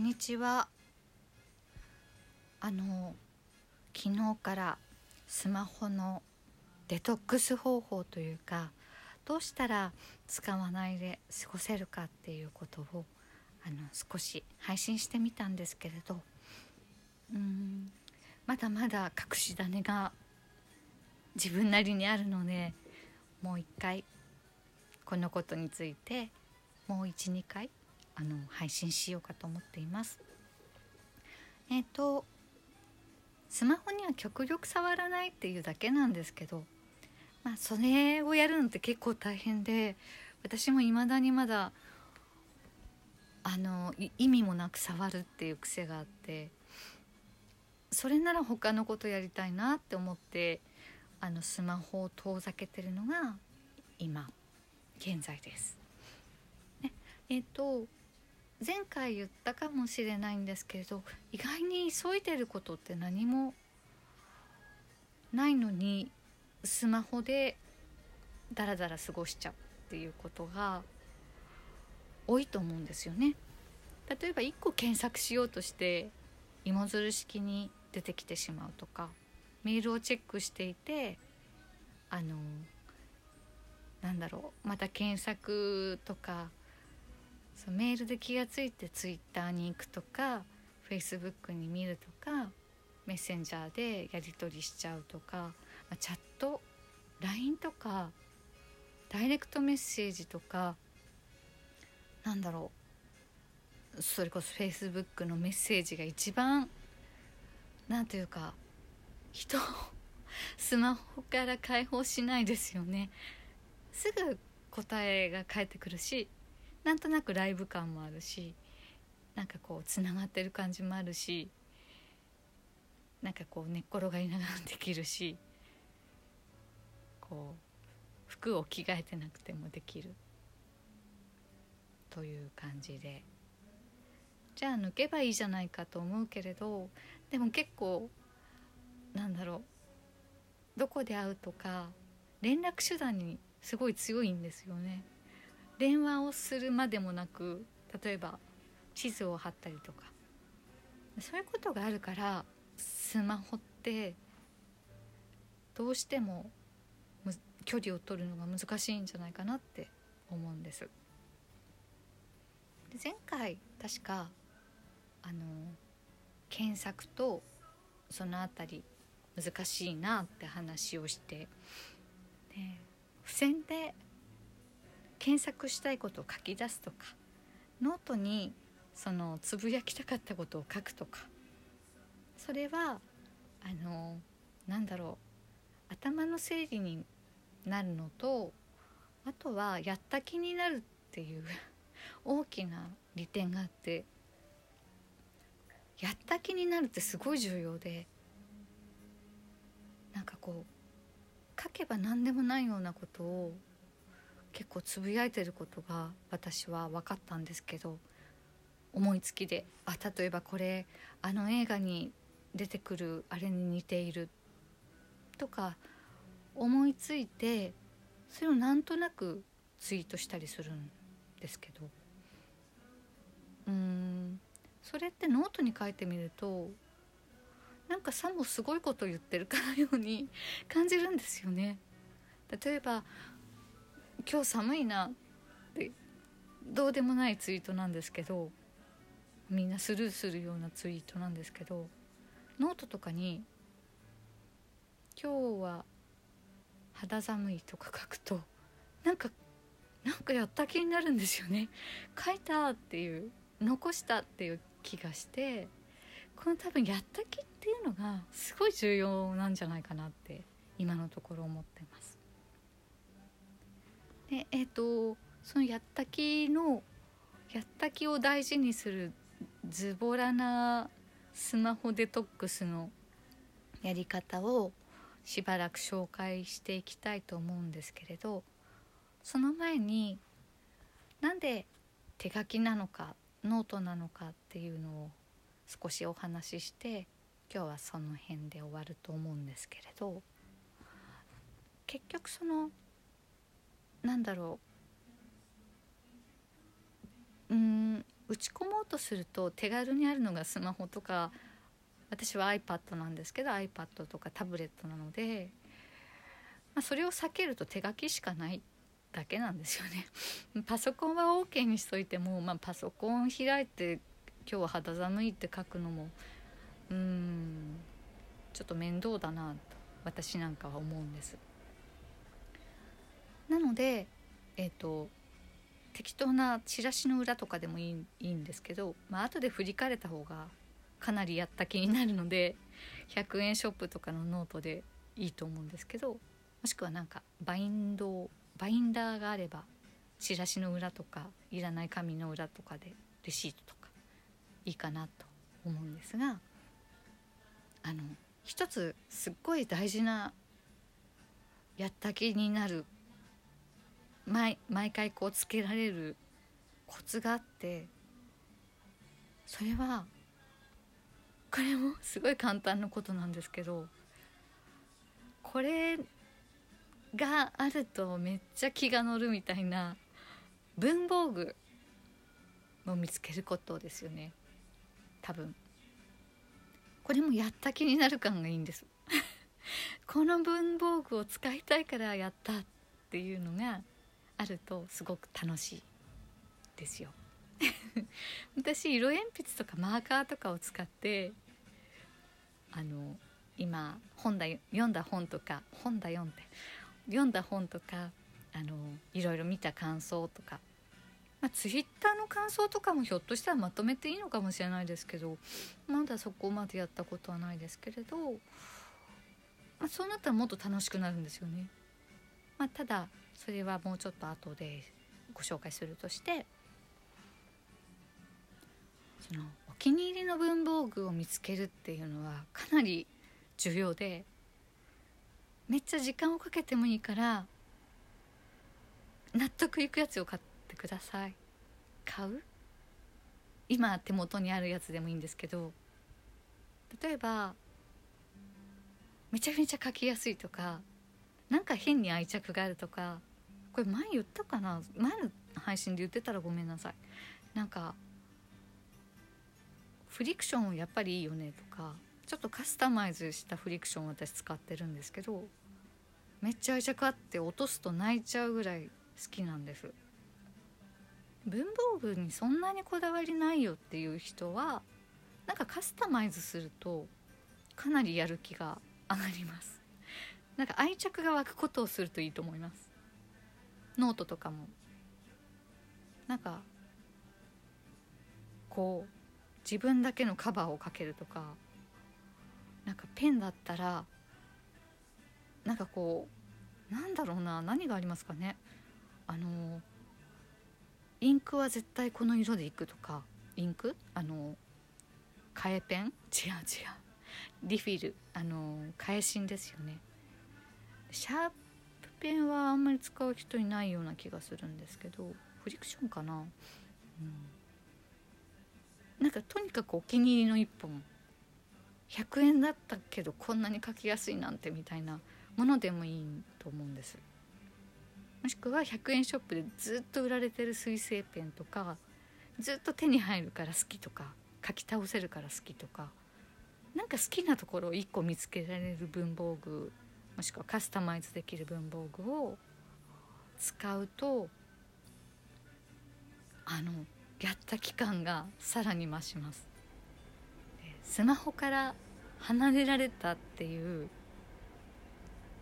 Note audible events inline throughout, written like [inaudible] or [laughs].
んにちは。あの昨日からスマホのデトックス方法というかどうしたら使わないで過ごせるかっていうことをあの少し配信してみたんですけれどうんまだまだ隠し種が自分なりにあるのでもう一回このことについてもう12回あの配信しようかと思っています。えっ、ー、とスマホには極力触らないっていうだけなんですけどまあそれをやるのって結構大変で私も未だにまだあの意味もなく触るっていう癖があってそれなら他のことやりたいなって思ってあのスマホを遠ざけてるのが今現在です。ね、えっ、ー、と前回言ったかもしれないんですけれど意外に急いでることって何もないのにスマホでダラダラ過ごしちゃうっていうことが多いと思うんですよね。例えば1個検索しようとして芋づる式に出てきてしまうとかメールをチェックしていてあのなんだろうまた検索とかそうメールで気が付いてツイッターに行くとかフェイスブックに見るとかメッセンジャーでやり取りしちゃうとか、ま、チャット LINE とかダイレクトメッセージとかなんだろうそれこそフェイスブックのメッセージが一番なんというか人をスマホから解放しないですよね。すぐ答えが返ってくるしなんとなくライブ感もあるしなんかこうつながってる感じもあるしなんかこう寝っ転がりながらできるしこう服を着替えてなくてもできるという感じでじゃあ抜けばいいじゃないかと思うけれどでも結構なんだろうどこで会うとか連絡手段にすごい強いんですよね。電話をするまでもなく例えば地図を貼ったりとかそういうことがあるからスマホってどうしても距離を取るのが難しいんじゃないかなって思うんです。で前回確かあの検索とその辺り難しいなって話をしてで付箋で検索したいことを書き出すとかノートにそのつぶやきたかったことを書くとかそれはあのなんだろう頭の整理になるのとあとはやった気になるっていう [laughs] 大きな利点があってやった気になるってすごい重要でなんかこう書けば何でもないようなことを結構つぶやいてることが私は分かったんですけど思いつきであ例えばこれあの映画に出てくるあれに似ているとか思いついてそれをなんとなくツイートしたりするんですけどうんそれってノートに書いてみるとなんかさもすごいこと言ってるかのように感じるんですよね。例えば今日寒いなってどうでもないツイートなんですけどみんなスルーするようなツイートなんですけどノートとかに「今日は肌寒い」とか書くとなんかなんかやった気になるんですよね。書いたっていう残したっていう気がしてこの多分やった気っていうのがすごい重要なんじゃないかなって今のところ思ってます。でえっ、ー、とそのやった気のやった気を大事にするズボラなスマホデトックスのやり方をしばらく紹介していきたいと思うんですけれどその前になんで手書きなのかノートなのかっていうのを少しお話しして今日はその辺で終わると思うんですけれど結局そのなんだろううん打ち込もうとすると手軽にあるのがスマホとか私は iPad なんですけど iPad とかタブレットなので、まあ、それを避けると手書きしかないだけなんですよね。[laughs] パソコンは OK にしといても、まあ、パソコン開いて今日は肌寒いって書くのもうんちょっと面倒だなと私なんかは思うんです。なのでえっ、ー、と適当なチラシの裏とかでもいいいいんですけど、まあ後で振り返れた方がかなりやった気になるので100円ショップとかのノートでいいと思うんですけどもしくはなんかバインドバインダーがあればチラシの裏とかいらない紙の裏とかでレシートとかいいかなと思うんですがあの一つすっごい大事なやった気になる毎毎回こうつけられるコツがあってそれはこれもすごい簡単なことなんですけどこれがあるとめっちゃ気が乗るみたいな文房具を見つけることですよね。多分。これもやった気になる感がいいんです。[laughs] この文房具を使いたいからやったっていうのがあるとすごく楽しいですよ [laughs] 私色鉛筆とかマーカーとかを使ってあの今本だ読んだ本とか本だ読んで読んだ本とかあのいろいろ見た感想とか、まあ、ツイッターの感想とかもひょっとしたらまとめていいのかもしれないですけどまだそこまでやったことはないですけれど、まあ、そうなったらもっと楽しくなるんですよね。まあ、ただそれはもうちょっと後でご紹介するとしてそのお気に入りの文房具を見つけるっていうのはかなり重要でめっちゃ時間をかけてもいいから納得いくやつを買ってください。買う？今手元にあるやつでもいいんですけど例えばめちゃめちゃ書きやすいとかなんか変に愛着があるとかこれ前言ったかな？前の配信で言ってたらごめんなさい。なんかフリクションやっぱりいいよねとかちょっとカスタマイズしたフリクション私使ってるんですけどめっちゃ愛着あって落とすと泣いちゃうぐらい好きなんです。文房具にそんなにこだわりないよっていう人はなんかカスタマイズするとかなりやる気が上がります。なんか愛着が湧くことをするといいと思います。ノートとかもなんかこう自分だけのカバーをかけるとかなんかペンだったらなんかこうなんだろうな何がありますかね。あのインクは絶対この色でいくとかインク？あの替えペン？違う違う。リフィル。あの替え芯ですよね。シャープペンはあんまり使う人いないような気がするんですけどフリクションかな、うん、なんかとにかくお気に入りの1本100円だったけどこんなに書きやすいなんてみたいなものでもいいと思うんですもしくは100円ショップでずっと売られてる水性ペンとかずっと手に入るから好きとか書き倒せるから好きとかなんか好きなところを1個見つけられる文房具もしくはカスタマイズできる文房具を使うとあのやった期間がさらに増します。スマホから離れられたっていう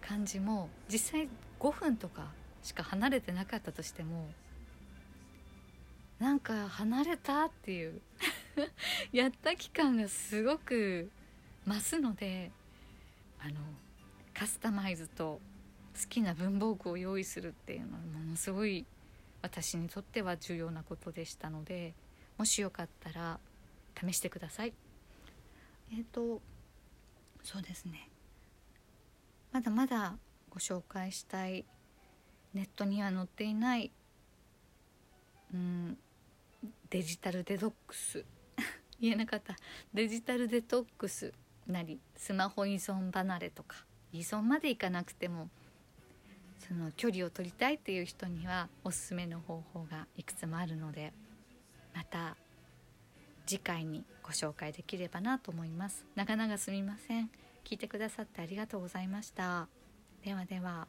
感じも実際5分とかしか離れてなかったとしてもなんか離れたっていう [laughs] やった期間がすごく増すのであのカスタマイズと好きな文房具を用意するっていうのはものすごい私にとっては重要なことでしたのでもしよかったら試してください。えっ、ー、とそうですね。まだまだご紹介したいネットには載っていないうんデジタルデトックス。[laughs] 言えなかった。デジタルデトックスなりスマホ依存離れとか。依存までいかなくてもその距離を取りたいっていう人にはおすすめの方法がいくつもあるのでまた次回にご紹介できればなと思います。長々すみません。聞いてくださってありがとうございました。ではでは。